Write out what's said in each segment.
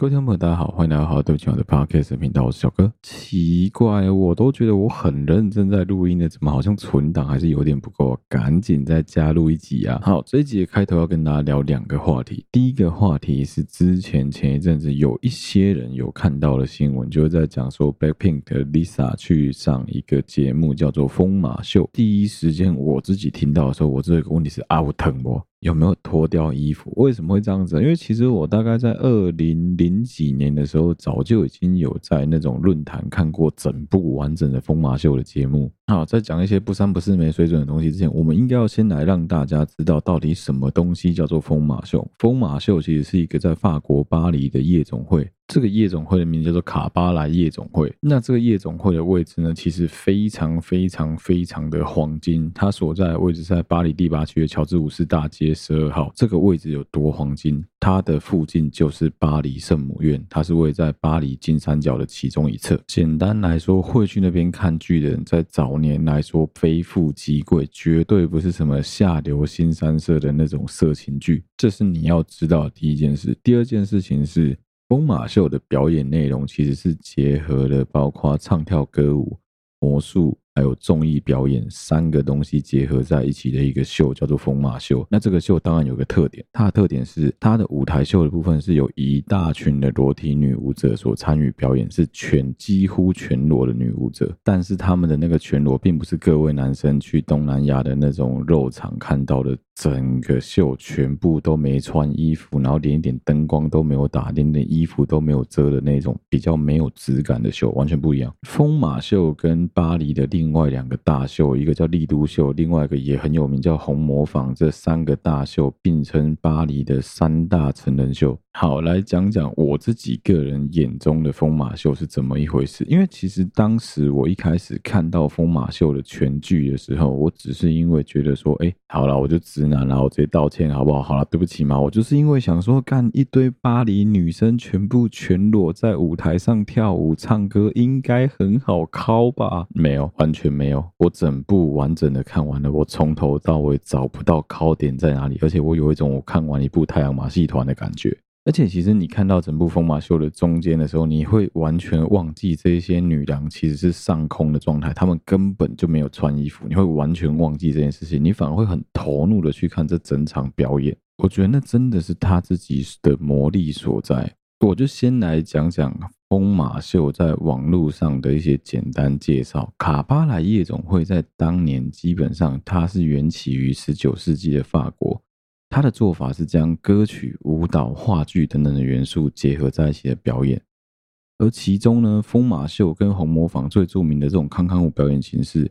各位听众朋友，大家好，欢迎来到好对不起我的 Podcast 频道，我是小哥。奇怪，我都觉得我很认真在录音的，怎么好像存档还是有点不够？赶紧再加录一集啊！好，这一集的开头要跟大家聊两个话题。第一个话题是之前前一阵子有一些人有看到的新闻，就是在讲说 Blackpink 的 Lisa 去上一个节目叫做《疯马秀》。第一时间我自己听到的时候，我这个问题是啊，我疼我。有没有脱掉衣服？为什么会这样子？因为其实我大概在二零零几年的时候，早就已经有在那种论坛看过整部完整的疯马秀的节目。好，在讲一些不三不四、没水准的东西之前，我们应该要先来让大家知道到底什么东西叫做疯马秀。疯马秀其实是一个在法国巴黎的夜总会。这个夜总会的名字叫做卡巴莱夜总会。那这个夜总会的位置呢，其实非常非常非常的黄金。它所在的位置在巴黎第八区的乔治五世大街十二号。这个位置有多黄金？它的附近就是巴黎圣母院，它是位在巴黎金三角的其中一侧。简单来说，会去那边看剧的人，在早年来说非富即贵，绝对不是什么下流新三色的那种色情剧。这是你要知道第一件事。第二件事情是。疯马秀的表演内容其实是结合了包括唱跳、歌舞、魔术。还有综艺表演三个东西结合在一起的一个秀，叫做疯马秀。那这个秀当然有个特点，它的特点是它的舞台秀的部分是有一大群的裸体女舞者所参与表演，是全几乎全裸的女舞者。但是他们的那个全裸，并不是各位男生去东南亚的那种肉场看到的，整个秀全部都没穿衣服，然后连一点灯光都没有打，连点衣服都没有遮的那种比较没有质感的秀，完全不一样。疯马秀跟巴黎的另外两个大秀，一个叫丽都秀，另外一个也很有名叫红磨坊。这三个大秀并称巴黎的三大成人秀。好，来讲讲我自己个人眼中的疯马秀是怎么一回事。因为其实当时我一开始看到疯马秀的全剧的时候，我只是因为觉得说，哎，好了，我就直男了，我直接道歉好不好？好了，对不起嘛，我就是因为想说，干一堆巴黎女生全部全裸在舞台上跳舞唱歌，应该很好靠吧？没有，完完全没有。我整部完整的看完了，我从头到尾找不到考点在哪里，而且我有一种我看完一部太阳马戏团的感觉。而且，其实你看到整部疯马秀的中间的时候，你会完全忘记这些女郎其实是上空的状态，她们根本就没有穿衣服。你会完全忘记这件事情，你反而会很投入的去看这整场表演。我觉得那真的是他自己的魔力所在。我就先来讲讲疯马秀在网络上的一些简单介绍。卡巴莱夜总会在当年基本上它是缘起于十九世纪的法国。它的做法是将歌曲、舞蹈、话剧等等的元素结合在一起的表演，而其中呢，疯马秀跟红磨坊最著名的这种康康舞表演形式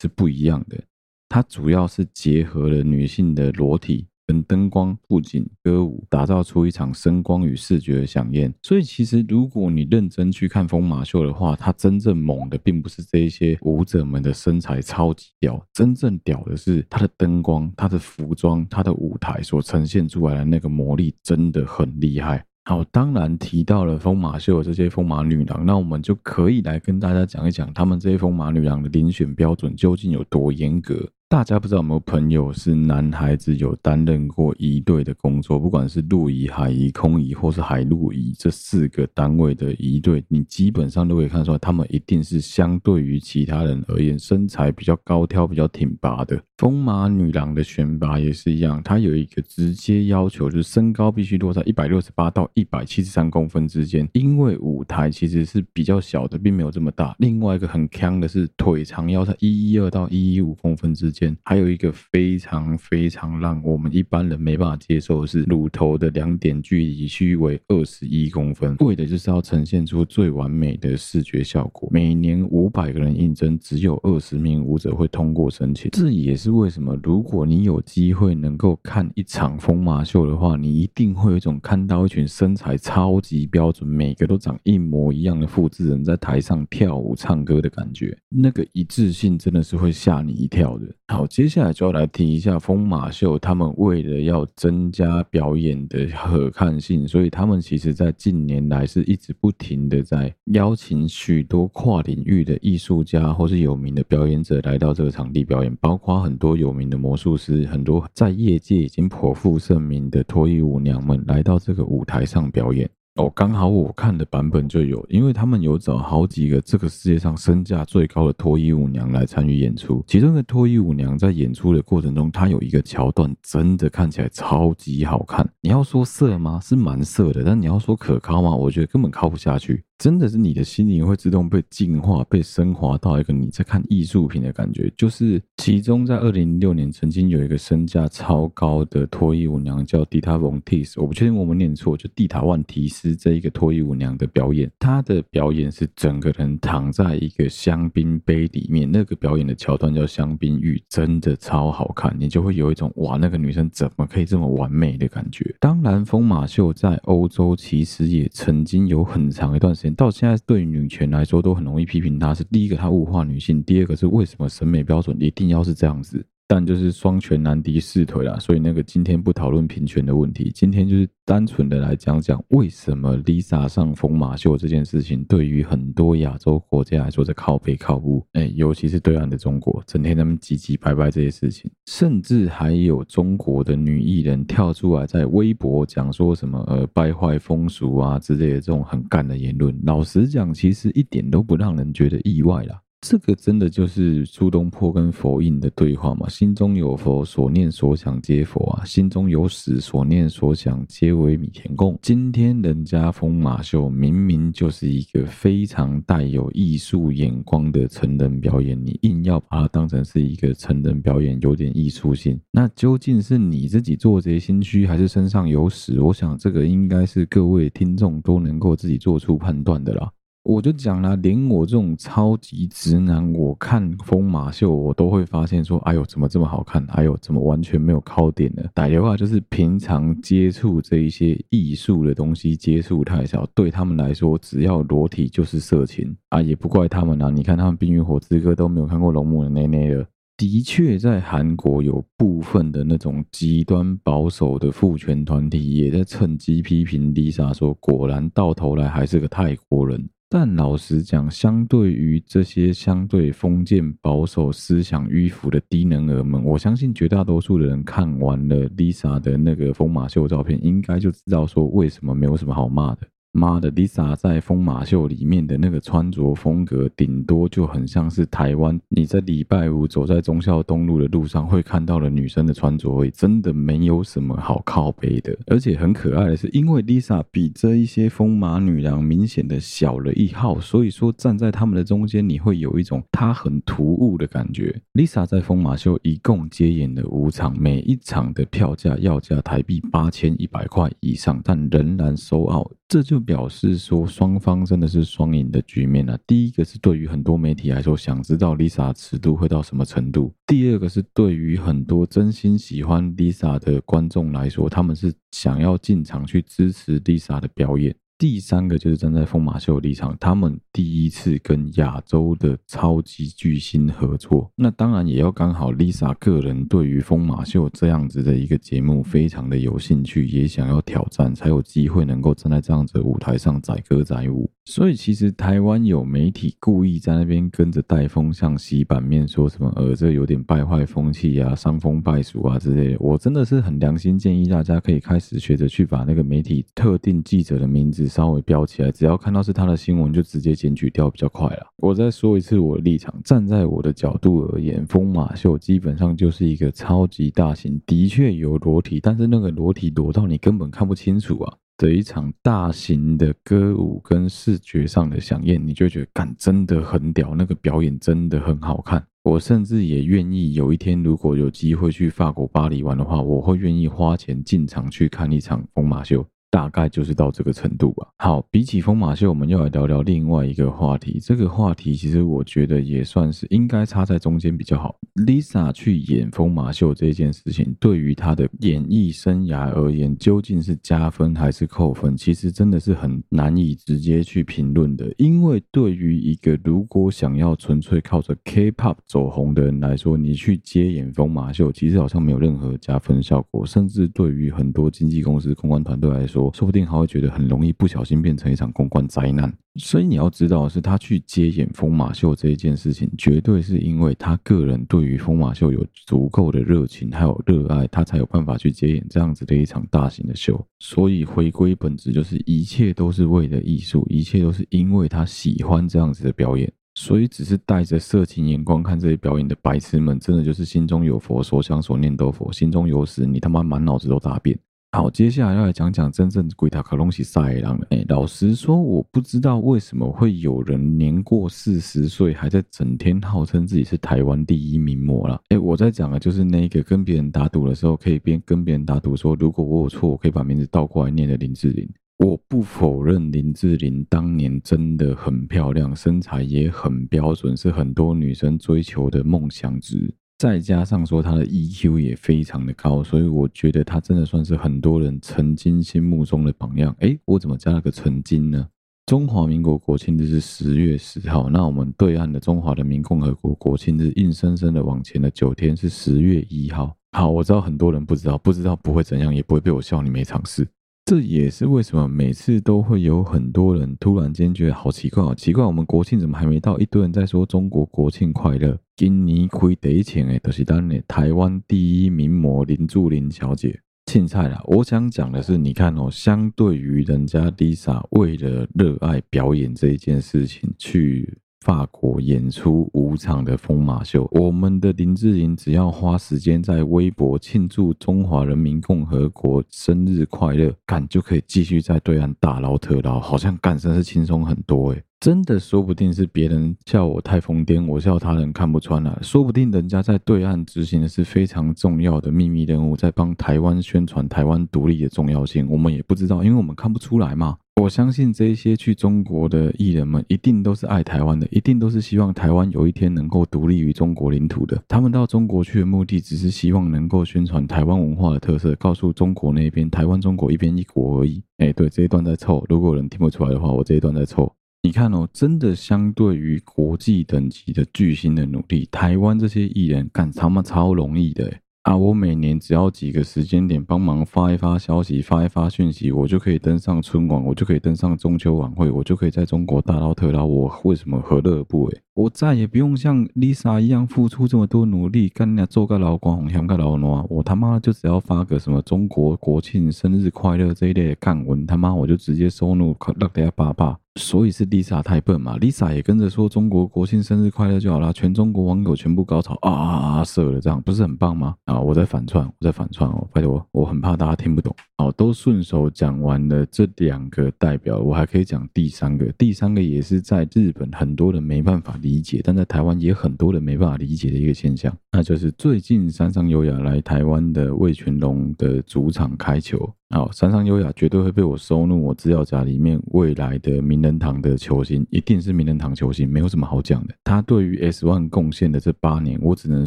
是不一样的，它主要是结合了女性的裸体。跟灯光、布景、歌舞，打造出一场声光与视觉的饗宴。所以，其实如果你认真去看疯马秀的话，它真正猛的并不是这一些舞者们的身材超级屌，真正屌的是它的灯光、它的服装、它的舞台所呈现出来的那个魔力，真的很厉害。好，当然提到了疯马秀这些疯马女郎，那我们就可以来跟大家讲一讲，他们这些疯马女郎的遴选标准究竟有多严格。大家不知道有没有朋友是男孩子，有担任过仪队的工作，不管是陆仪、海仪、空仪或是海陆仪这四个单位的仪队，你基本上都可以看出来，他们一定是相对于其他人而言，身材比较高挑、比较挺拔的。风马女郎的选拔也是一样，它有一个直接要求，就是身高必须落在一百六十八到一百七十三公分之间，因为舞台其实是比较小的，并没有这么大。另外一个很锵的是腿长要在一一二到一一五公分之间。还有一个非常非常让我们一般人没办法接受的是，乳头的两点距离需为二十一公分，为的就是要呈现出最完美的视觉效果。每年五百个人应征，只有二十名舞者会通过申请。这也是为什么，如果你有机会能够看一场疯马秀的话，你一定会有一种看到一群身材超级标准、每个都长一模一样的复制人在台上跳舞唱歌的感觉。那个一致性真的是会吓你一跳的。好，接下来就要来提一下疯马秀。他们为了要增加表演的可看性，所以他们其实在近年来是一直不停的在邀请许多跨领域的艺术家或是有名的表演者来到这个场地表演，包括很多有名的魔术师，很多在业界已经颇负盛名的脱衣舞娘们来到这个舞台上表演。哦，刚好我看的版本就有，因为他们有找好几个这个世界上身价最高的脱衣舞娘来参与演出。其中的脱衣舞娘在演出的过程中，她有一个桥段真的看起来超级好看。你要说色吗？是蛮色的，但你要说可靠吗？我觉得根本靠不下去。真的是你的心灵会自动被净化、被升华到一个你在看艺术品的感觉。就是其中在二零零六年曾经有一个身价超高的脱衣舞娘叫蒂塔翁蒂斯，我不确定我们念错，就蒂塔万提斯这一个脱衣舞娘的表演，她的表演是整个人躺在一个香槟杯里面，那个表演的桥段叫香槟浴，真的超好看，你就会有一种哇，那个女生怎么可以这么完美的感觉。当然，疯马秀在欧洲其实也曾经有很长一段时间。到现在，对于女权来说，都很容易批评她。是第一个，她物化女性；第二个是为什么审美标准一定要是这样子？但就是双拳难敌四腿啦，所以那个今天不讨论平权的问题，今天就是单纯的来讲讲为什么 Lisa 上疯马秀这件事情，对于很多亚洲国家来说是靠北靠北，哎，尤其是对岸的中国，整天他们唧唧拜拜这些事情，甚至还有中国的女艺人跳出来在微博讲说什么呃败坏风俗啊之类的这种很干的言论，老实讲，其实一点都不让人觉得意外啦。这个真的就是苏东坡跟佛印的对话嘛？心中有佛，所念所想皆佛啊；心中有屎，所念所想皆为米田共。今天人家风马秀明明就是一个非常带有艺术眼光的成人表演，你硬要把它当成是一个成人表演，有点艺术性。那究竟是你自己做贼心虚，还是身上有屎？我想这个应该是各位听众都能够自己做出判断的啦。我就讲了，连我这种超级直男，我看疯马秀，我都会发现说，哎呦，怎么这么好看？哎呦，怎么完全没有靠点呢？歹的话就是平常接触这一些艺术的东西接触太少，对他们来说，只要裸体就是色情啊，也不怪他们啊。你看他们《冰与火之歌》都没有看过龙母的内内了，的确在韩国有部分的那种极端保守的父权团体，也在趁机批评 Lisa 说，果然到头来还是个泰国人。但老实讲，相对于这些相对封建保守思想迂腐的低能儿们，我相信绝大多数的人看完了 Lisa 的那个疯马秀照片，应该就知道说为什么没有什么好骂的。妈的，Lisa 在疯马秀里面的那个穿着风格，顶多就很像是台湾你在礼拜五走在忠孝东路的路上会看到的女生的穿着而已，真的没有什么好靠背的。而且很可爱的是，因为 Lisa 比这一些疯马女郎明显的小了一号，所以说站在他们的中间，你会有一种她很突兀的感觉。Lisa 在疯马秀一共接演了五场，每一场的票价要价台币八千一百块以上，但仍然收澳。这就表示说，双方真的是双赢的局面啊。第一个是对于很多媒体来说，想知道 Lisa 尺度会到什么程度；第二个是对于很多真心喜欢 Lisa 的观众来说，他们是想要进场去支持 Lisa 的表演。第三个就是站在疯马秀立场，他们第一次跟亚洲的超级巨星合作，那当然也要刚好 Lisa 个人对于疯马秀这样子的一个节目非常的有兴趣，也想要挑战，才有机会能够站在这样子的舞台上载歌载舞。所以其实台湾有媒体故意在那边跟着带风向洗版面，说什么呃这有点败坏风气啊、伤风败俗啊之类的，我真的是很良心建议大家可以开始学着去把那个媒体特定记者的名字。稍微标起来，只要看到是他的新闻，就直接检举掉，比较快了。我再说一次我的立场，站在我的角度而言，风马秀基本上就是一个超级大型，的确有裸体，但是那个裸体裸到你根本看不清楚啊的一场大型的歌舞跟视觉上的响应，你就觉得感真的很屌，那个表演真的很好看。我甚至也愿意有一天如果有机会去法国巴黎玩的话，我会愿意花钱进场去看一场疯马秀。大概就是到这个程度吧。好，比起疯马秀，我们要来聊聊另外一个话题。这个话题其实我觉得也算是应该插在中间比较好。Lisa 去演疯马秀这件事情，对于她的演艺生涯而言，究竟是加分还是扣分？其实真的是很难以直接去评论的。因为对于一个如果想要纯粹靠着 K-pop 走红的人来说，你去接演疯马秀，其实好像没有任何加分效果。甚至对于很多经纪公司、公关团队来说，说，不定还会觉得很容易不小心变成一场公关灾难。所以你要知道的是，他去接演疯马秀这一件事情，绝对是因为他个人对于疯马秀有足够的热情还有热爱，他才有办法去接演这样子的一场大型的秀。所以回归本质，就是一切都是为了艺术，一切都是因为他喜欢这样子的表演。所以，只是带着色情眼光看这些表演的白痴们，真的就是心中有佛，所想所念都佛；心中有屎，你他妈满脑子都大便。好，接下来要来讲讲真正鬼塔可隆西赛狼了。哎，老实说，我不知道为什么会有人年过四十岁还在整天号称自己是台湾第一名模了。哎，我在讲的就是那个跟别人打赌的时候，可以边跟别人打赌说，如果我有错，我可以把名字倒过来念的林志玲。我不否认林志玲当年真的很漂亮，身材也很标准，是很多女生追求的梦想值。再加上说他的 EQ 也非常的高，所以我觉得他真的算是很多人曾经心目中的榜样。诶，我怎么加了个曾经呢？中华民国国庆日是十月十号，那我们对岸的中华人民共和国国庆日硬生生的往前了九天，是十月一号。好，我知道很多人不知道，不知道不会怎样，也不会被我笑你没尝试。这也是为什么每次都会有很多人突然间觉得好奇怪，好奇怪，我们国庆怎么还没到？一堆人在说中国国庆快乐。今年亏得钱诶，都是当年台湾第一名模林志玲小姐。凊彩啦，我想讲的是，你看哦，相对于人家 Lisa 为了热爱表演这一件事情去。法国演出五场的疯马秀，我们的林志玲只要花时间在微博庆祝中华人民共和国生日快乐，干就可以继续在对岸大捞特捞，好像干真是轻松很多诶，真的说不定是别人笑我太疯癫，我笑他人看不穿了，说不定人家在对岸执行的是非常重要的秘密任务，在帮台湾宣传台湾独立的重要性，我们也不知道，因为我们看不出来嘛。我相信这些去中国的艺人们一定都是爱台湾的，一定都是希望台湾有一天能够独立于中国领土的。他们到中国去的目的，只是希望能够宣传台湾文化的特色，告诉中国那边台湾中国一边一国而已。哎，对，这一段在凑，如果有人听不出来的话，我这一段在凑。你看哦，真的相对于国际等级的巨星的努力，台湾这些艺人干他妈超容易的。啊！我每年只要几个时间点帮忙发一发消息、发一发讯息，我就可以登上春晚，我就可以登上中秋晚会，我就可以在中国大捞特捞。我为什么何乐而不为？我再也不用像 Lisa 一样付出这么多努力，干那做个老广红香个老挪，我他妈就只要发个什么中国国庆生日快乐这一类的干文，他妈我就直接收入可乐得八八。所以是 Lisa 太笨嘛？Lisa 也跟着说中国国庆生日快乐就好了，全中国网友全部高潮啊啊啊！射了这样不是很棒吗？啊，我在反串，我在反串哦，拜托，我很怕大家听不懂。好，都顺手讲完了这两个代表，我还可以讲第三个。第三个也是在日本很多人没办法理解，但在台湾也很多人没办法理解的一个现象，那就是最近山上优雅来台湾的魏全龙的主场开球。好，山上优雅绝对会被我收入我资料夹里面未来的名人堂的球星，一定是名人堂球星，没有什么好讲的。他对于 S ONE 贡献的这八年，我只能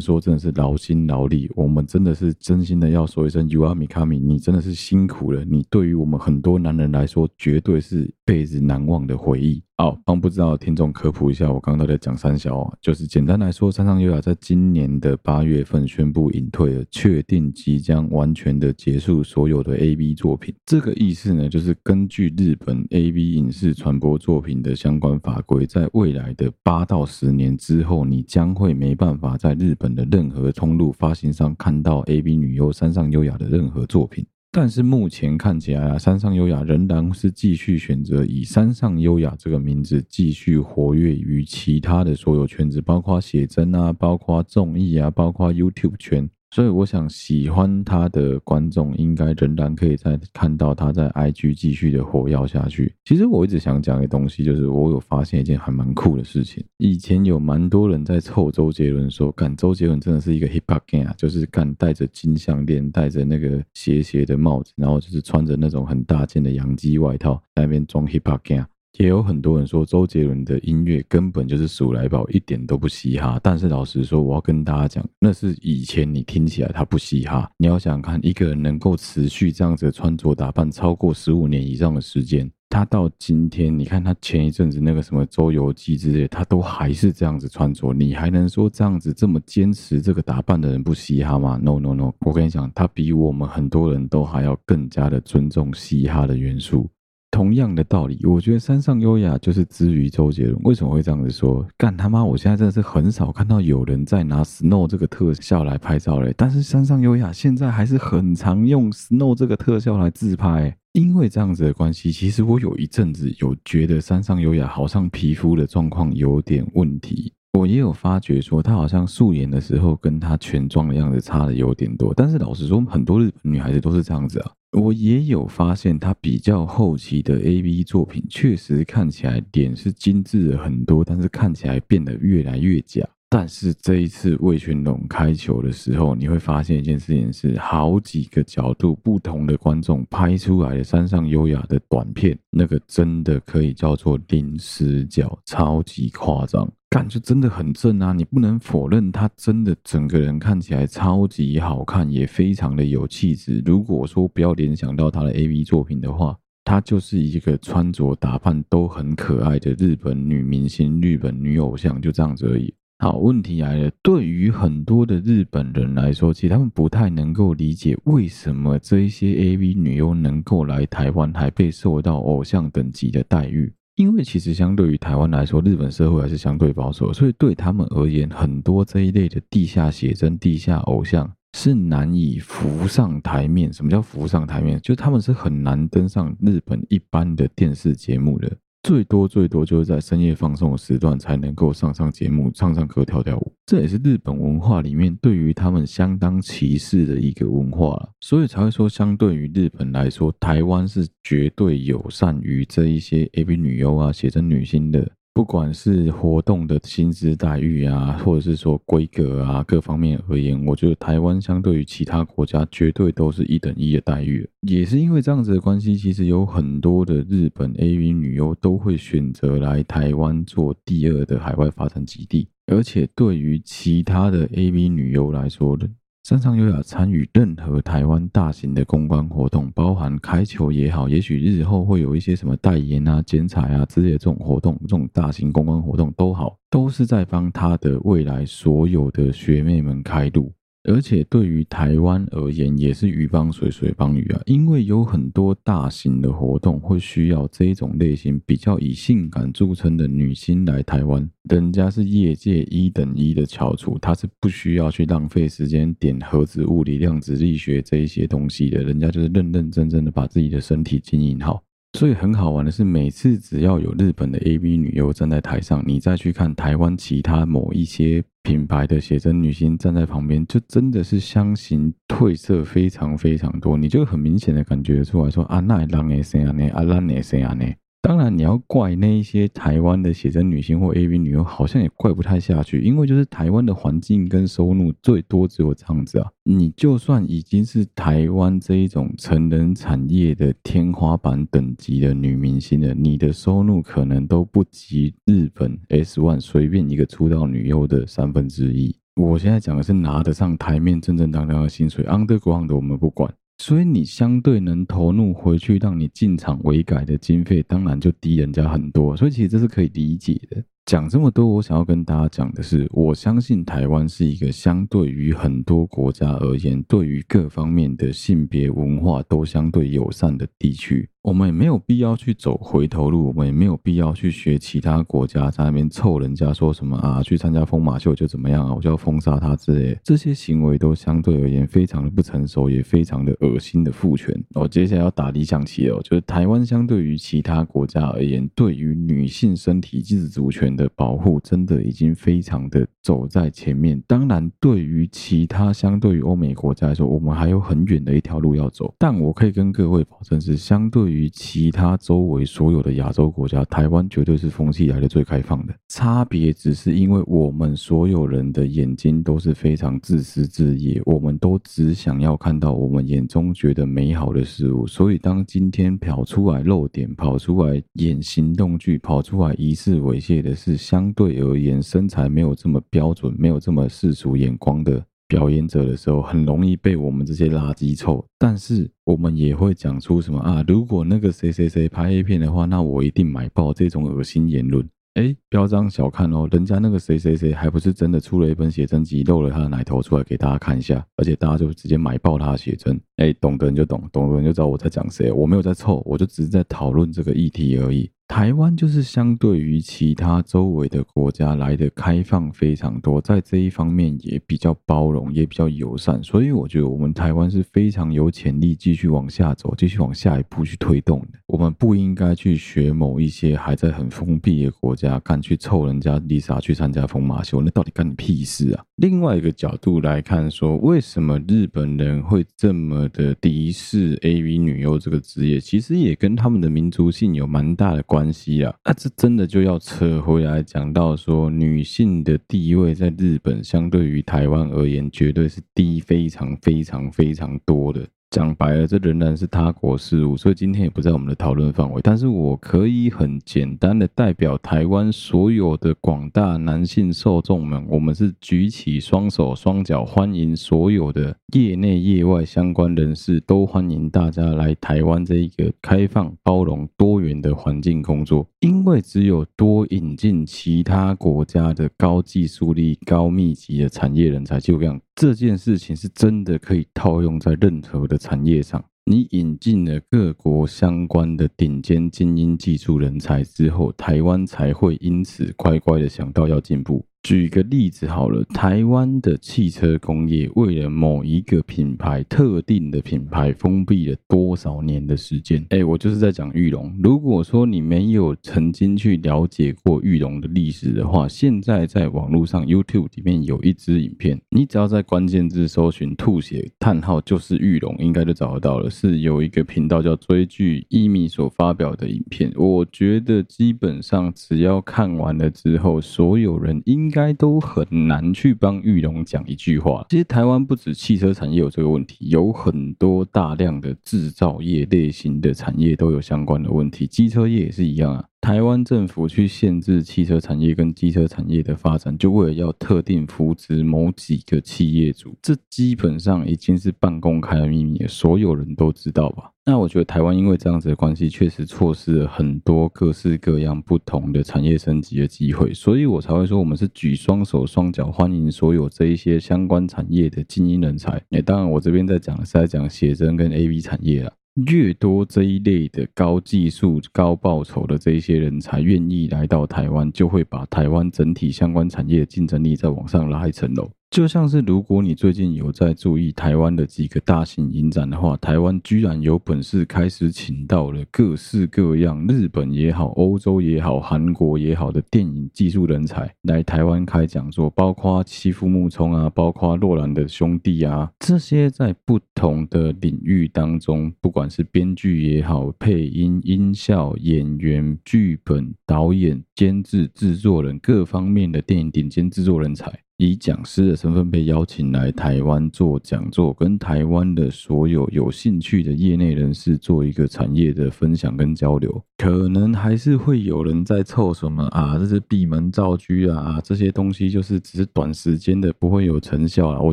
说真的是劳心劳力。我们真的是真心的要说一声，You are Mikami，你真的是辛苦了。你对于我们很多男人来说，绝对是辈子难忘的回忆。好，帮不知道的听众科普一下，我刚刚在讲三小啊，就是简单来说，山上优雅在今年的八月份宣布隐退了，确定即将完全的结束所有的 A B 作品。这个意思呢，就是根据日本 AV 影视传播作品的相关法规，在未来的八到十年之后，你将会没办法在日本的任何通路发行上看到 AV 女优山上优雅的任何作品。但是目前看起来啊，山上优雅仍然是继续选择以山上优雅这个名字继续活跃于其他的所有圈子，包括写真啊，包括综艺啊，包括 YouTube 圈。所以我想，喜欢他的观众应该仍然可以再看到他在 IG 继续的活跃下去。其实我一直想讲的东西，就是我有发现一件还蛮酷的事情。以前有蛮多人在臭周杰伦，说干周杰伦真的是一个 hip hop gang 啊，就是干戴着金项链，戴着那个斜斜的帽子，然后就是穿着那种很大件的洋基外套，在那边装 hip hop gang。也有很多人说周杰伦的音乐根本就是鼠来宝，一点都不嘻哈。但是老实说，我要跟大家讲，那是以前你听起来他不嘻哈。你要想看一个人能够持续这样子的穿着打扮超过十五年以上的时间，他到今天，你看他前一阵子那个什么周游记之类，他都还是这样子穿着，你还能说这样子这么坚持这个打扮的人不嘻哈吗？No No No，我跟你讲，他比我们很多人都还要更加的尊重嘻哈的元素。同样的道理，我觉得山上优雅就是之于周杰伦。为什么会这样子说？干他妈！我现在真的是很少看到有人在拿 Snow 这个特效来拍照嘞。但是山上优雅现在还是很常用 Snow 这个特效来自拍。因为这样子的关系，其实我有一阵子有觉得山上优雅好像皮肤的状况有点问题。我也有发觉说，她好像素颜的时候跟她全妆的样子差的有点多。但是老实说，很多日本女孩子都是这样子啊。我也有发现，他比较后期的 AV 作品，确实看起来脸是精致了很多，但是看起来变得越来越假。但是这一次魏全龙开球的时候，你会发现一件事情是，好几个角度不同的观众拍出来的山上优雅的短片，那个真的可以叫做零死角，超级夸张。感觉真的很正啊！你不能否认，他真的整个人看起来超级好看，也非常的有气质。如果说不要联想到他的 AV 作品的话，他就是一个穿着打扮都很可爱的日本女明星、日本女偶像，就这样子而已。好，问题来了，对于很多的日本人来说，其实他们不太能够理解为什么这一些 AV 女优能够来台湾，还被受到偶像等级的待遇。因为其实相对于台湾来说，日本社会还是相对保守，所以对他们而言，很多这一类的地下写真、地下偶像是难以浮上台面。什么叫浮上台面？就是他们是很难登上日本一般的电视节目的。最多最多就是在深夜放松的时段才能够上上节目、唱唱歌、跳跳舞，这也是日本文化里面对于他们相当歧视的一个文化，所以才会说，相对于日本来说，台湾是绝对友善于这一些 AV 女优啊、写真女星的。不管是活动的薪资待遇啊，或者是说规格啊，各方面而言，我觉得台湾相对于其他国家绝对都是一等一的待遇。也是因为这样子的关系，其实有很多的日本 AV 女优都会选择来台湾做第二的海外发展基地，而且对于其他的 AV 女优来说的。山上优雅参与任何台湾大型的公关活动，包含开球也好，也许日后会有一些什么代言啊、剪彩啊之类的这种活动，这种大型公关活动都好，都是在帮他的未来所有的学妹们开路。而且对于台湾而言，也是鱼帮水，水帮鱼啊。因为有很多大型的活动会需要这种类型比较以性感著称的女星来台湾，人家是业界一等一的翘楚，她是不需要去浪费时间点核子物理、量子力学这一些东西的，人家就是认认真真的把自己的身体经营好。所以很好玩的是，每次只要有日本的 AV 女优站在台上，你再去看台湾其他某一些品牌的写真女星站在旁边，就真的是香型褪色非常非常多，你就很明显的感觉出来说啊，那让诶谁啊呢？啊，让诶谁啊呢？当然，你要怪那一些台湾的写真女星或 AV 女优，好像也怪不太下去，因为就是台湾的环境跟收入最多只有这样子啊。你就算已经是台湾这一种成人产业的天花板等级的女明星了，你的收入可能都不及日本 S One 随便一个出道女优的三分之一。我现在讲的是拿得上台面正正当当的薪水，Underground 的我们不管。所以你相对能投入回去让你进场维改的经费，当然就低人家很多。所以其实这是可以理解的。讲这么多，我想要跟大家讲的是，我相信台湾是一个相对于很多国家而言，对于各方面的性别文化都相对友善的地区。我们也没有必要去走回头路，我们也没有必要去学其他国家在那边凑人家说什么啊，去参加疯马秀就怎么样啊，我就要封杀他之类，这些行为都相对而言非常的不成熟，也非常的恶心的父权。我接下来要打理想棋哦，就是台湾相对于其他国家而言，对于女性身体自主权的保护，真的已经非常的走在前面。当然，对于其他相对于欧美国家来说，我们还有很远的一条路要走。但我可以跟各位保证是相对于。其他周围所有的亚洲国家，台湾绝对是风气来的最开放的。差别只是因为我们所有人的眼睛都是非常自私自利，我们都只想要看到我们眼中觉得美好的事物。所以，当今天跑出来露点、跑出来演行动剧、跑出来疑似猥亵的是相对而言身材没有这么标准、没有这么世俗眼光的。表演者的时候，很容易被我们这些垃圾臭。但是我们也会讲出什么啊？如果那个谁谁谁拍 A 片的话，那我一定买爆这种恶心言论。哎，不要这样小看哦，人家那个谁谁谁还不是真的出了一本写真集，露了他的奶头出来给大家看一下，而且大家就直接买爆他的写真。哎，懂的人就懂，懂的人就知道我在讲谁。我没有在凑，我就只是在讨论这个议题而已。台湾就是相对于其他周围的国家来的开放非常多，在这一方面也比较包容，也比较友善，所以我觉得我们台湾是非常有潜力继续往下走，继续往下一步去推动的。我们不应该去学某一些还在很封闭的国家，干去凑人家 Lisa 去参加疯马秀，那到底干你屁事啊？另外一个角度来看说，为什么日本人会这么的敌视 AV 女优这个职业，其实也跟他们的民族性有蛮大的关。关系啊，那这真的就要扯回来讲到说，女性的地位在日本相对于台湾而言，绝对是低非常非常非常多的。讲白了，这仍然是他国事务，所以今天也不在我们的讨论范围。但是我可以很简单的代表台湾所有的广大男性受众们，我们是举起双手双脚欢迎所有的业内业外相关人士，都欢迎大家来台湾这一个开放、包容、多元的环境工作。因为只有多引进其他国家的高技术力、高密集的产业人才，就这样。这件事情是真的可以套用在任何的产业上。你引进了各国相关的顶尖精英技术人才之后，台湾才会因此乖乖的想到要进步。举个例子好了，台湾的汽车工业为了某一个品牌，特定的品牌封闭了多少年的时间？哎，我就是在讲玉龙。如果说你没有曾经去了解过玉龙的历史的话，现在在网络上 YouTube 里面有一支影片，你只要在关键字搜寻“吐血叹号就是玉龙”，应该就找得到了。是有一个频道叫追剧一米所发表的影片。我觉得基本上只要看完了之后，所有人应应应该都很难去帮玉龙讲一句话。其实台湾不止汽车产业有这个问题，有很多大量的制造业类型的产业都有相关的问题，机车业也是一样啊。台湾政府去限制汽车产业跟机车产业的发展，就为了要特定扶植某几个企业主，这基本上已经是半公开的秘密，所有人都知道吧？那我觉得台湾因为这样子的关系，确实错失了很多各式各样不同的产业升级的机会，所以我才会说我们是举双手双脚欢迎所有这一些相关产业的精英人才。诶，当然我这边在讲是在讲写真跟 AV 产业啊。越多这一类的高技术、高报酬的这一些人才愿意来到台湾，就会把台湾整体相关产业的竞争力再往上拉一层楼。就像是如果你最近有在注意台湾的几个大型影展的话，台湾居然有本事开始请到了各式各样日本也好、欧洲也好、韩国也好的电影技术人才来台湾开讲座，包括妻夫木聪啊，包括诺兰的兄弟啊，这些在不同的领域当中，不管是编剧也好、配音、音效、演员、剧本、导演、监制、制作人各方面的电影顶尖制作人才。以讲师的身份被邀请来台湾做讲座，跟台湾的所有有兴趣的业内人士做一个产业的分享跟交流，可能还是会有人在凑什么啊，这是闭门造车啊，这些东西就是只是短时间的，不会有成效啊。我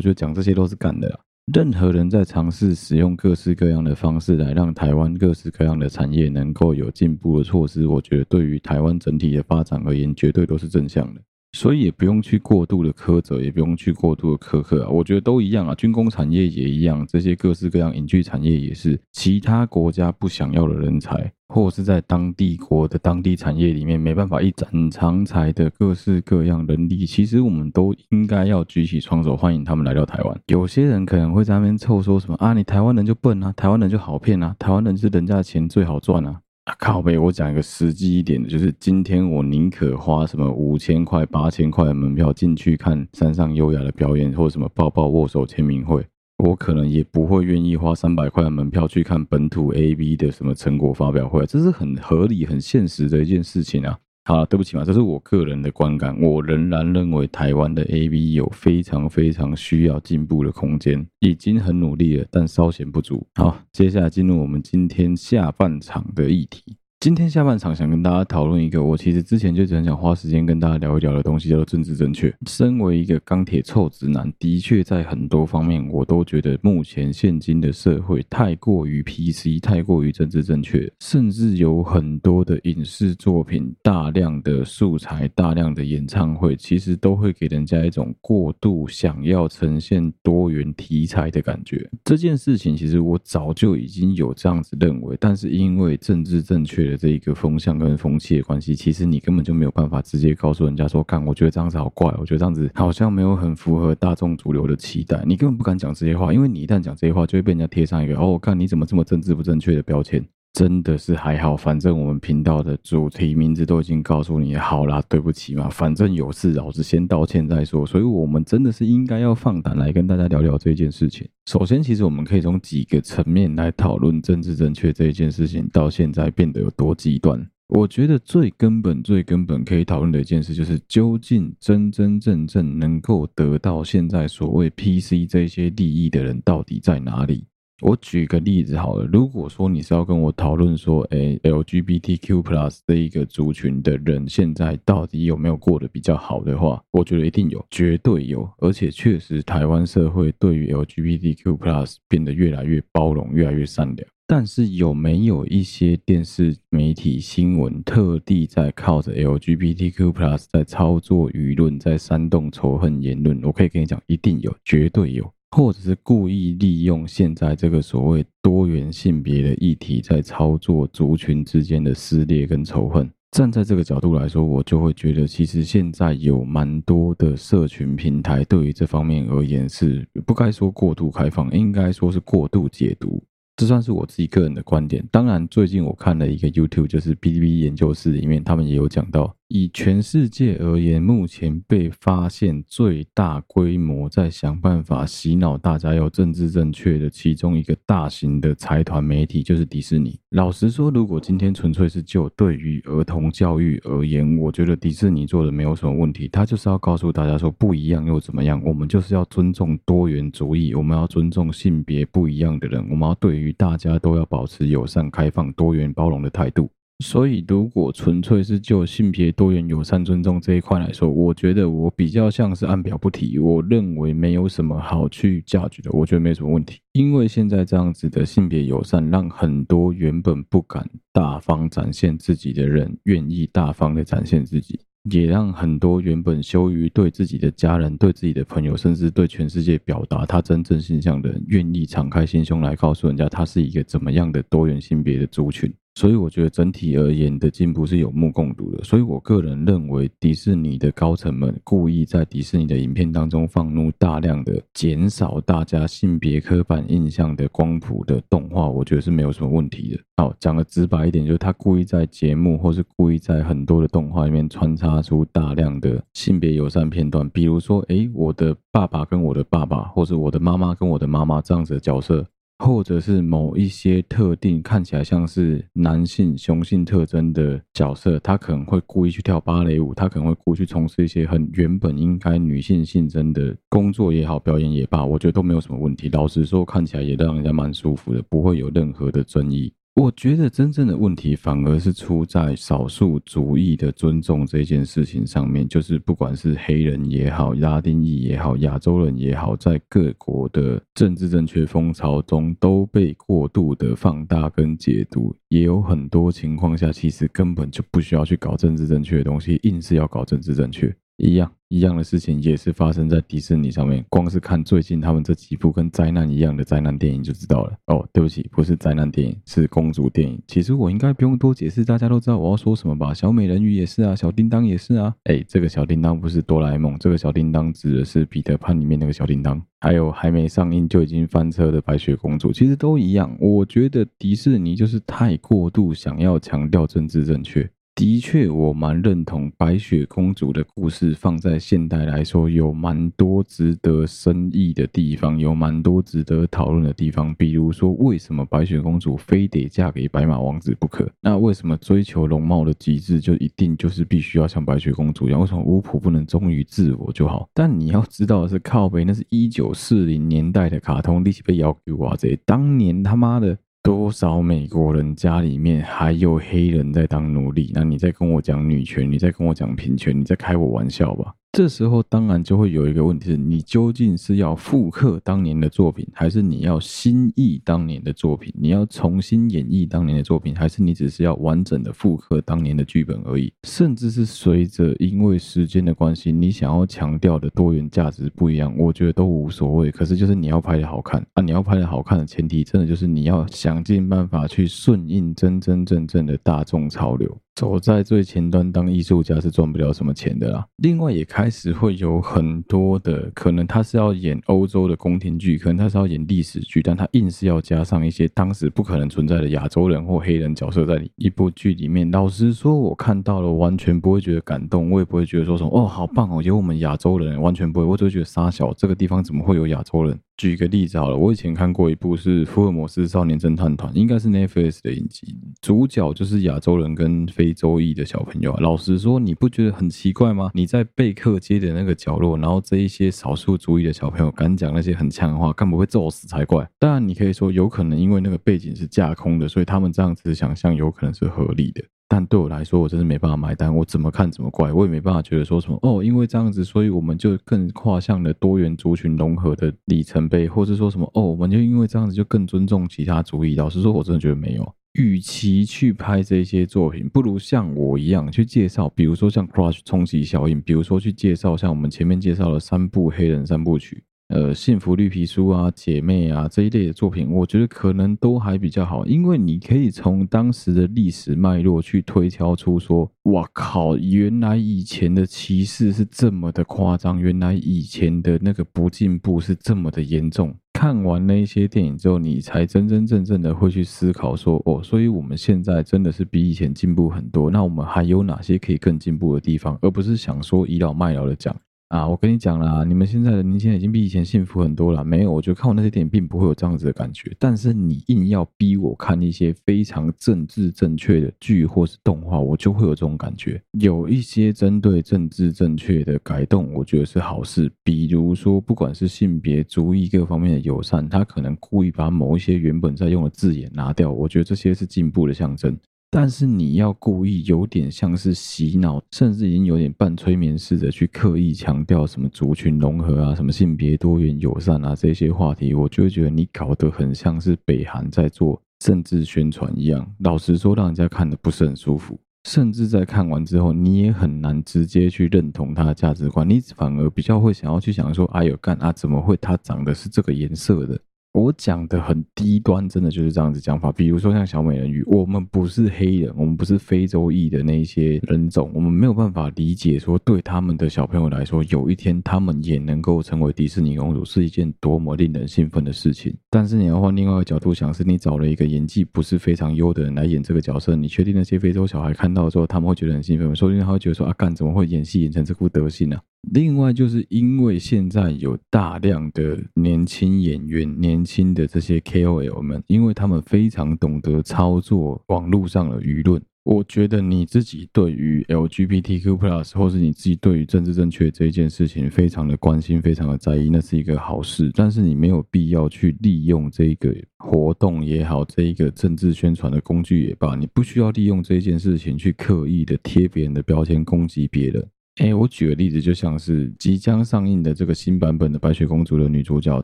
觉得讲这些都是干的啦。任何人在尝试使用各式各样的方式来让台湾各式各样的产业能够有进步的措施，我觉得对于台湾整体的发展而言，绝对都是正向的。所以也不用去过度的苛责，也不用去过度的苛刻啊，我觉得都一样啊。军工产业也一样，这些各式各样影剧产业也是，其他国家不想要的人才，或是在当地国的当地产业里面没办法一展长才的各式各样人力，其实我们都应该要举起双手欢迎他们来到台湾。有些人可能会在那边臭说什么啊，你台湾人就笨啊，台湾人就好骗啊，台湾人是人家的钱最好赚啊。啊、靠背，我讲一个实际一点的，就是今天我宁可花什么五千块、八千块的门票进去看山上优雅的表演，或什么抱抱握手签名会，我可能也不会愿意花三百块的门票去看本土 AV 的什么成果发表会，这是很合理、很现实的一件事情啊。啊，对不起嘛，这是我个人的观感。我仍然认为台湾的 AV 有非常非常需要进步的空间，已经很努力了，但稍显不足。好，接下来进入我们今天下半场的议题。今天下半场想跟大家讨论一个，我其实之前就很想花时间跟大家聊一聊的东西，叫做政治正确。身为一个钢铁臭直男，的确在很多方面，我都觉得目前现今的社会太过于 PC，太过于政治正确，甚至有很多的影视作品、大量的素材、大量的演唱会，其实都会给人家一种过度想要呈现多元题材的感觉。这件事情其实我早就已经有这样子认为，但是因为政治正确。这一个风向跟风气的关系，其实你根本就没有办法直接告诉人家说，干，我觉得这样子好怪，我觉得这样子好像没有很符合大众主流的期待，你根本不敢讲这些话，因为你一旦讲这些话，就会被人家贴上一个哦，看你怎么这么政治不正确的标签。真的是还好，反正我们频道的主题名字都已经告诉你好啦，对不起嘛，反正有事老子先道歉再说。所以，我们真的是应该要放胆来跟大家聊聊这件事情。首先，其实我们可以从几个层面来讨论政治正确这件事情到现在变得有多极端。我觉得最根本、最根本可以讨论的一件事，就是究竟真真正正能够得到现在所谓 PC 这些利益的人到底在哪里？我举个例子好了，如果说你是要跟我讨论说，诶，LGBTQ+ 这一个族群的人现在到底有没有过得比较好的话，我觉得一定有，绝对有，而且确实台湾社会对于 LGBTQ+ 变得越来越包容，越来越善良。但是有没有一些电视媒体新闻特地在靠着 LGBTQ+ 在操作舆论，在煽动仇恨言论？我可以跟你讲，一定有，绝对有。或者是故意利用现在这个所谓多元性别的议题，在操作族群之间的撕裂跟仇恨。站在这个角度来说，我就会觉得，其实现在有蛮多的社群平台，对于这方面而言是不该说过度开放，应该说是过度解读。这算是我自己个人的观点。当然，最近我看了一个 YouTube，就是哔哩哔哩研究室里面，他们也有讲到。以全世界而言，目前被发现最大规模在想办法洗脑大家要政治正确的其中一个大型的财团媒体，就是迪士尼。老实说，如果今天纯粹是就对于儿童教育而言，我觉得迪士尼做的没有什么问题。他就是要告诉大家说，不一样又怎么样？我们就是要尊重多元主义，我们要尊重性别不一样的人，我们要对于大家都要保持友善、开放、多元、包容的态度。所以，如果纯粹是就性别多元、友善、尊重这一块来说，我觉得我比较像是按表不提。我认为没有什么好去价值的，我觉得没什么问题。因为现在这样子的性别友善，让很多原本不敢大方展现自己的人，愿意大方的展现自己，也让很多原本羞于对自己的家人、对自己的朋友，甚至对全世界表达他真正形象的人，愿意敞开心胸来告诉人家，他是一个怎么样的多元性别的族群。所以我觉得整体而言的进步是有目共睹的。所以我个人认为，迪士尼的高层们故意在迪士尼的影片当中放入大量的减少大家性别刻板印象的光谱的动画，我觉得是没有什么问题的。好，讲的直白一点，就是他故意在节目或是故意在很多的动画里面穿插出大量的性别友善片段，比如说，诶，我的爸爸跟我的爸爸，或是我的妈妈跟我的妈妈这样子的角色。或者是某一些特定看起来像是男性雄性特征的角色，他可能会故意去跳芭蕾舞，他可能会故意去从事一些很原本应该女性性征的工作也好，表演也罢，我觉得都没有什么问题。老实说，看起来也让人家蛮舒服的，不会有任何的争议。我觉得真正的问题反而是出在少数族裔的尊重这件事情上面，就是不管是黑人也好、拉丁裔也好、亚洲人也好，在各国的政治正确风潮中都被过度的放大跟解读，也有很多情况下其实根本就不需要去搞政治正确的东西，硬是要搞政治正确。一样一样的事情也是发生在迪士尼上面，光是看最近他们这几部跟灾难一样的灾难电影就知道了。哦，对不起，不是灾难电影，是公主电影。其实我应该不用多解释，大家都知道我要说什么吧？小美人鱼也是啊，小叮当也是啊。哎，这个小叮当不是哆啦 A 梦，这个小叮当指的是彼得潘里面那个小叮当，还有还没上映就已经翻车的白雪公主，其实都一样。我觉得迪士尼就是太过度想要强调政治正确。的确，我蛮认同白雪公主的故事放在现代来说，有蛮多值得深议的地方，有蛮多值得讨论的地方。比如说，为什么白雪公主非得嫁给白马王子不可？那为什么追求容貌的极致就一定就是必须要像白雪公主一样？为什么巫婆不能忠于自我就好？但你要知道的是，靠北那是一九四零年代的卡通，立起被要求哇，这当年他妈的。多少美国人家里面还有黑人在当奴隶？那你在跟我讲女权，你在跟我讲平权，你在开我玩笑吧？这时候当然就会有一个问题是，你究竟是要复刻当年的作品，还是你要新意当年的作品？你要重新演绎当年的作品，还是你只是要完整的复刻当年的剧本而已？甚至是随着因为时间的关系，你想要强调的多元价值不一样，我觉得都无所谓。可是就是你要拍的好看啊！你要拍的好看的前提，真的就是你要想尽办法去顺应真真正正的大众潮流。走在最前端当艺术家是赚不了什么钱的啦。另外也开始会有很多的可能，他是要演欧洲的宫廷剧，可能他是要演历史剧，但他硬是要加上一些当时不可能存在的亚洲人或黑人角色在一部剧里面。老实说，我看到了完全不会觉得感动，我也不会觉得说什么哦好棒哦，有我们亚洲人，完全不会，我只会觉得傻小这个地方怎么会有亚洲人？举一个例子好了，我以前看过一部是《福尔摩斯少年侦探团》，应该是 Netflix 的影集，主角就是亚洲人跟非洲裔的小朋友。老实说，你不觉得很奇怪吗？你在贝克街的那个角落，然后这一些少数族裔的小朋友敢讲那些很呛的话，根本会揍死才怪。当然，你可以说有可能因为那个背景是架空的，所以他们这样子想象有可能是合理的。但对我来说，我真是没办法买单。我怎么看怎么怪，我也没办法觉得说什么哦，因为这样子，所以我们就更跨向了多元族群融合的里程碑，或是说什么哦，我们就因为这样子就更尊重其他族裔。老实说，我真的觉得没有。与其去拍这些作品，不如像我一样去介绍，比如说像《Crush》冲击效应，比如说去介绍像我们前面介绍的三部黑人三部曲。呃，幸福绿皮书啊，姐妹啊这一类的作品，我觉得可能都还比较好，因为你可以从当时的历史脉络去推敲出说，哇靠，原来以前的歧视是这么的夸张，原来以前的那个不进步是这么的严重。看完那些电影之后，你才真真正正的会去思考说，哦，所以我们现在真的是比以前进步很多，那我们还有哪些可以更进步的地方，而不是想说倚老卖老的讲。啊，我跟你讲啦，你们现在的年轻人已经比以前幸福很多了。没有，我觉得看我那些电影并不会有这样子的感觉。但是你硬要逼我看一些非常政治正确的剧或是动画，我就会有这种感觉。有一些针对政治正确的改动，我觉得是好事。比如说，不管是性别、族裔各方面的友善，他可能故意把某一些原本在用的字眼拿掉，我觉得这些是进步的象征。但是你要故意有点像是洗脑，甚至已经有点半催眠式的去刻意强调什么族群融合啊、什么性别多元友善啊这些话题，我就会觉得你搞得很像是北韩在做政治宣传一样。老实说，让人家看的不是很舒服，甚至在看完之后，你也很难直接去认同他的价值观，你反而比较会想要去想说：哎呦干啊，怎么会他长得是这个颜色的？我讲的很低端，真的就是这样子讲法。比如说像小美人鱼，我们不是黑人，我们不是非洲裔的那些人种，我们没有办法理解说，对他们的小朋友来说，有一天他们也能够成为迪士尼公主，是一件多么令人兴奋的事情。但是你要换另外一个角度想，是你找了一个演技不是非常优的人来演这个角色，你确定那些非洲小孩看到之后，他们会觉得很兴奋吗？说不定他会觉得说啊，干怎么会演戏演成这副德行呢？另外，就是因为现在有大量的年轻演员、年轻的这些 KOL 们，因为他们非常懂得操作网络上的舆论。我觉得你自己对于 LGBTQ+，或是你自己对于政治正确这一件事情非常的关心、非常的在意，那是一个好事。但是你没有必要去利用这个活动也好，这一个政治宣传的工具也罢，你不需要利用这件事情去刻意的贴别人的标签、攻击别人。哎，我举个例子，就像是即将上映的这个新版本的白雪公主的女主角，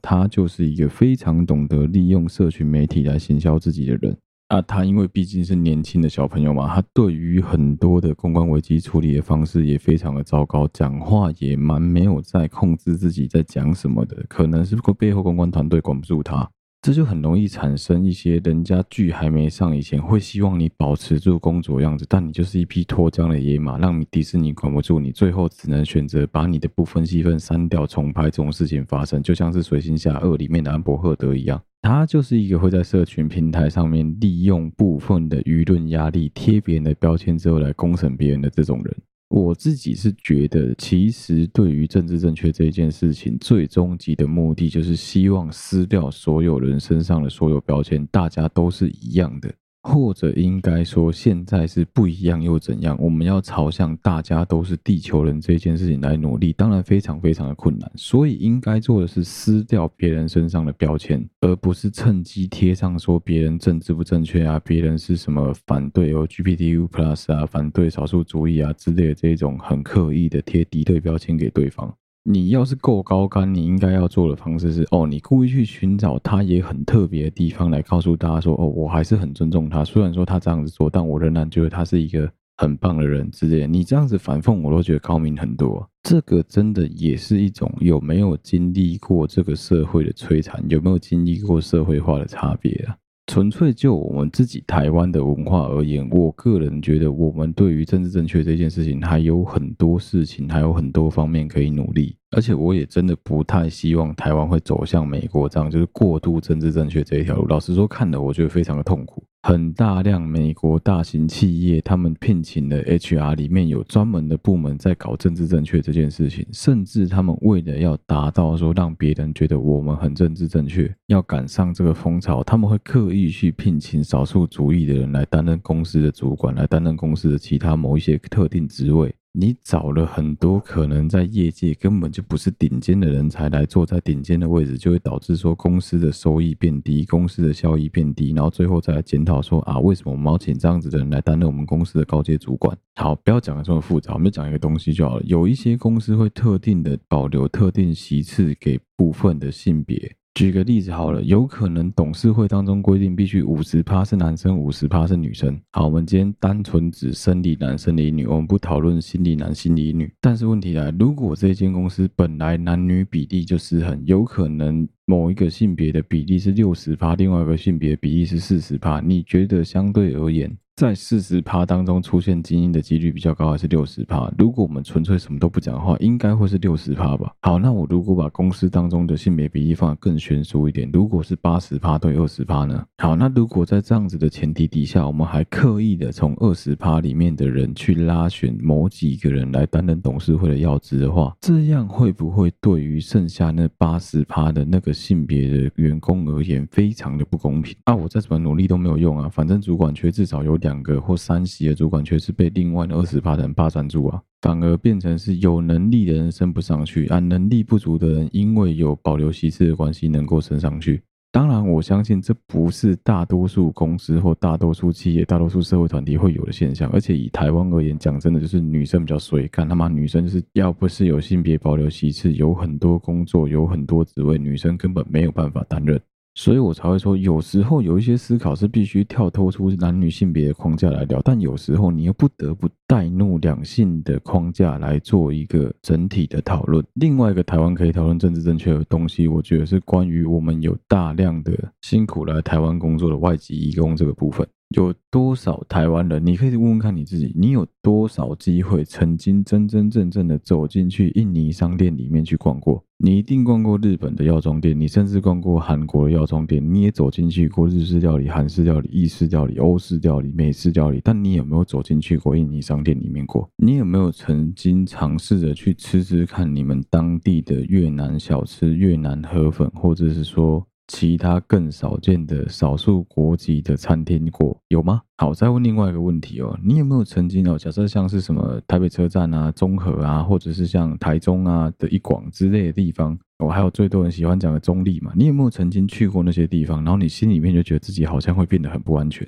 她就是一个非常懂得利用社群媒体来行销自己的人啊。她因为毕竟是年轻的小朋友嘛，她对于很多的公关危机处理的方式也非常的糟糕，讲话也蛮没有在控制自己在讲什么的，可能是背后公关团队管不住她。这就很容易产生一些人家剧还没上以前会希望你保持住公主样子，但你就是一匹脱缰的野马，让迪士尼管不住你，最后只能选择把你的部分戏份删掉重拍这种事情发生，就像是《水行侠二》里面的安伯赫德一样，他就是一个会在社群平台上面利用部分的舆论压力贴别人的标签之后来公审别人的这种人。我自己是觉得，其实对于政治正确这件事情，最终极的目的就是希望撕掉所有人身上的所有标签，大家都是一样的。或者应该说现在是不一样又怎样？我们要朝向大家都是地球人这件事情来努力，当然非常非常的困难。所以应该做的是撕掉别人身上的标签，而不是趁机贴上说别人政治不正确啊，别人是什么反对 LGBTQ plus 啊，反对少数主义啊之类的这种很刻意的贴敌对标签给对方。你要是够高干，你应该要做的方式是：哦，你故意去寻找他也很特别的地方，来告诉大家说：哦，我还是很尊重他。虽然说他这样子做，但我仍然觉得他是一个很棒的人之类。你这样子反讽，我都觉得高明很多。这个真的也是一种有没有经历过这个社会的摧残，有没有经历过社会化的差别啊？纯粹就我们自己台湾的文化而言，我个人觉得，我们对于政治正确这件事情还有很多事情，还有很多方面可以努力。而且我也真的不太希望台湾会走向美国这样，就是过度政治正确这一条路。老实说，看了我觉得非常的痛苦。很大量美国大型企业，他们聘请的 HR 里面有专门的部门在搞政治正确这件事情，甚至他们为了要达到说让别人觉得我们很政治正确，要赶上这个风潮，他们会刻意去聘请少数族裔的人来担任公司的主管，来担任公司的其他某一些特定职位。你找了很多可能在业界根本就不是顶尖的人才来坐在顶尖的位置，就会导致说公司的收益变低，公司的效益变低，然后最后再来检讨说啊，为什么我们要请这样子的人来担任我们公司的高阶主管？好，不要讲的这么复杂，我们就讲一个东西就好了。有一些公司会特定的保留特定席次给部分的性别。举个例子好了，有可能董事会当中规定必须五十趴是男生，五十趴是女生。好，我们今天单纯指生理男、生理女，我们不讨论心理男、心理女。但是问题来，如果这间公司本来男女比例就失衡，有可能某一个性别的比例是六十趴，另外一个性别比例是四十趴，你觉得相对而言？在四十趴当中出现精英的几率比较高，还是六十趴？如果我们纯粹什么都不讲的话，应该会是六十趴吧。好，那我如果把公司当中的性别比例放得更悬殊一点，如果是八十趴对二十趴呢？好，那如果在这样子的前提底下，我们还刻意的从二十趴里面的人去拉选某几个人来担任董事会的要职的话，这样会不会对于剩下那八十趴的那个性别的员工而言，非常的不公平？啊，我再怎么努力都没有用啊，反正主管缺至少有。两个或三席的主管却是被另外二十趴人霸占住啊，反而变成是有能力的人升不上去，而能力不足的人因为有保留席次的关系能够升上去。当然，我相信这不是大多数公司或大多数企业、大多数社会团体会有的现象。而且以台湾而言，讲真的，就是女生比较衰，干他妈女生就是要不是有性别保留席次，有很多工作，有很多职位，女生根本没有办法担任。所以我才会说，有时候有一些思考是必须跳脱出男女性别的框架来聊，但有时候你又不得不带入两性的框架来做一个整体的讨论。另外一个台湾可以讨论政治正确的东西，我觉得是关于我们有大量的辛苦来台湾工作的外籍义工这个部分。有多少台湾人？你可以问问看你自己，你有多少机会曾经真真正正的走进去印尼商店里面去逛过？你一定逛过日本的药妆店，你甚至逛过韩国的药妆店，你也走进去过日式料理、韩式料理、意式料理、欧式料理、美式料理，但你有没有走进去过印尼商店里面过？你有没有曾经尝试着去吃吃看你们当地的越南小吃、越南河粉，或者是说？其他更少见的少数国籍的餐厅过有吗？好，再问另外一个问题哦，你有没有曾经哦，假设像是什么台北车站啊、中和啊，或者是像台中啊的一广之类的地方，哦，还有最多人喜欢讲的中立嘛，你有没有曾经去过那些地方？然后你心里面就觉得自己好像会变得很不安全？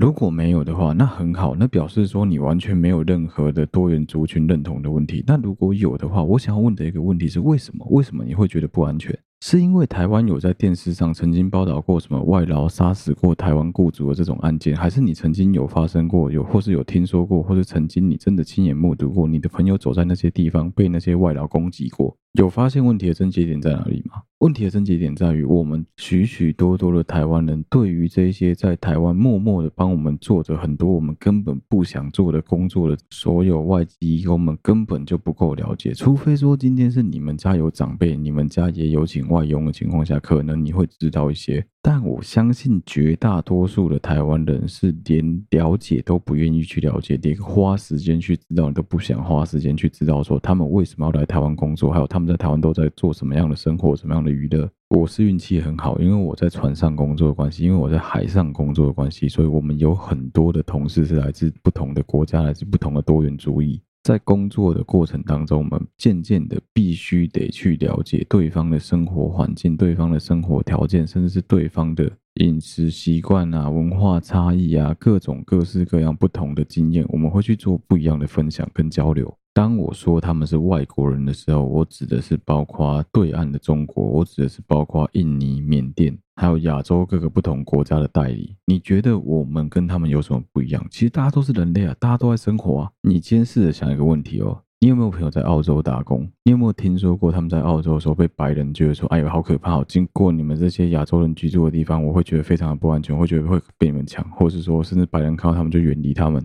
如果没有的话，那很好，那表示说你完全没有任何的多元族群认同的问题。那如果有的话，我想要问的一个问题是：为什么？为什么你会觉得不安全？是因为台湾有在电视上曾经报道过什么外劳杀死过台湾雇主的这种案件，还是你曾经有发生过，有或是有听说过，或是曾经你真的亲眼目睹过，你的朋友走在那些地方被那些外劳攻击过？有发现问题的症结点在哪里吗？问题的症结点在于，我们许许多多的台湾人对于这些在台湾默默的帮我们做着很多我们根本不想做的工作的所有外籍移工们根本就不够了解，除非说今天是你们家有长辈，你们家也有请外佣的情况下，可能你会知道一些。但我相信绝大多数的台湾人是连了解都不愿意去了解，连花时间去知道都不想花时间去知道，说他们为什么要来台湾工作，还有他们在台湾都在做什么样的生活，什么样的娱乐。我是运气很好，因为我在船上工作的关系，因为我在海上工作的关系，所以我们有很多的同事是来自不同的国家，来自不同的多元主义。在工作的过程当中，我们渐渐的必须得去了解对方的生活环境、对方的生活条件，甚至是对方的饮食习惯啊、文化差异啊、各种各式各样不同的经验，我们会去做不一样的分享跟交流。当我说他们是外国人的时候，我指的是包括对岸的中国，我指的是包括印尼、缅甸，还有亚洲各个不同国家的代理。你觉得我们跟他们有什么不一样？其实大家都是人类啊，大家都在生活啊。你今天试着想一个问题哦，你有没有朋友在澳洲打工？你有没有听说过他们在澳洲的时候被白人觉得说：“哎呦，好可怕哦！经过你们这些亚洲人居住的地方，我会觉得非常的不安全，会觉得会被你们抢，或者是说，甚至白人看到他们就远离他们。”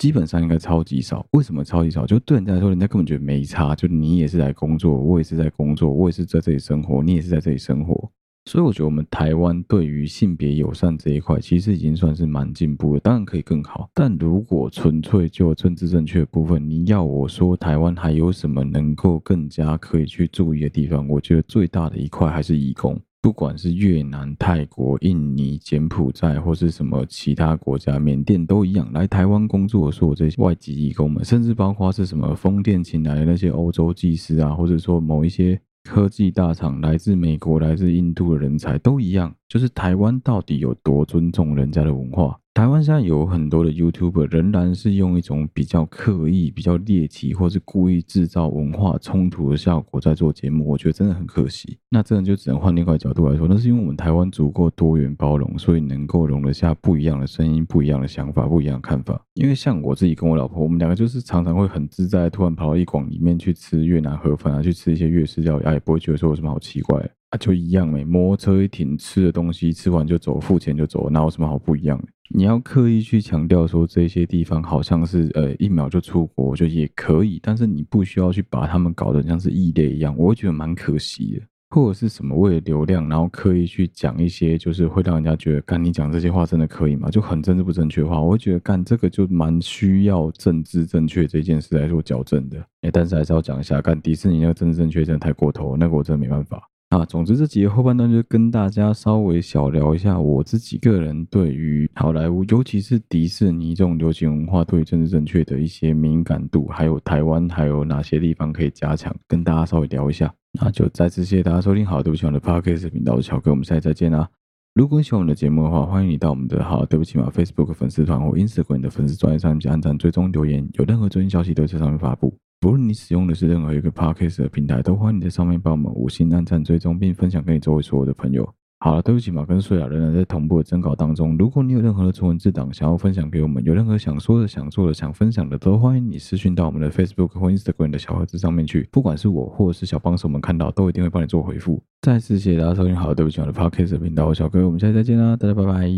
基本上应该超级少，为什么超级少？就对人家来说，人家根本觉得没差。就你也是来工作，我也是在工作，我也是在这里生活，你也是在这里生活。所以我觉得我们台湾对于性别友善这一块，其实已经算是蛮进步的。当然可以更好，但如果纯粹就政治正确的部分，你要我说台湾还有什么能够更加可以去注意的地方？我觉得最大的一块还是移工。不管是越南、泰国、印尼、柬埔寨，或是什么其他国家，缅甸都一样，来台湾工作的所有这些外籍义工们，甚至包括是什么风电请来的那些欧洲技师啊，或者说某一些科技大厂来自美国、来自印度的人才，都一样，就是台湾到底有多尊重人家的文化？台湾现在有很多的 YouTuber 仍然是用一种比较刻意、比较猎奇，或是故意制造文化冲突的效果在做节目，我觉得真的很可惜。那这样就只能换另外一个角度来说，那是因为我们台湾足够多元包容，所以能够容得下不一样的声音、不一样的想法、不一样的看法。因为像我自己跟我老婆，我们两个就是常常会很自在，突然跑到一广里面去吃越南河粉啊，去吃一些粤式料理，啊，也不会觉得说有什么好奇怪啊，就一样没摩托车一停，吃的东西吃完就走，付钱就走，哪有什么好不一样？你要刻意去强调说这些地方好像是呃一秒就出国，我觉得也可以，但是你不需要去把他们搞得像是异类一样，我会觉得蛮可惜的。或者是什么为了流量，然后刻意去讲一些就是会让人家觉得干你讲这些话真的可以吗？就很政治不正确的话，我会觉得干这个就蛮需要政治正确这件事来做矫正的。哎，但是还是要讲一下，干迪士尼那个政治正确真的太过头，那个我真的没办法。啊，总之这集的后半段就跟大家稍微小聊一下我自己个人对于好莱坞，尤其是迪士尼这种流行文化对政治正确的一些敏感度，还有台湾还有哪些地方可以加强，跟大家稍微聊一下。那就再次谢谢大家收听好，对不起我的 Podcast 频道，我是小哥，我们下期再见啦。如果你喜欢我们的节目的话，欢迎你到我们的好，对不起嘛 Facebook 粉丝团或 Instagram 的粉丝专页上面按赞、追踪、留言，有任何最新消息都在上面发布。不论你使用的是任何一个 Podcast 的平台，都欢迎你在上面帮我们五星按赞、追踪，并分享给你周围所有的朋友。好了，对不起嘛，跟穗雅仍然在同步的征稿当中。如果你有任何的纯文字档想要分享给我们，有任何想说的、想做的、想分享的，都欢迎你私讯到我们的 Facebook 或 Instagram 的小盒子上面去。不管是我或者是小帮手们看到，都一定会帮你做回复。再次谢谢大家收听，好，对不起，我的 Podcast 频道，我小哥，我们下期再见啦，大家拜拜。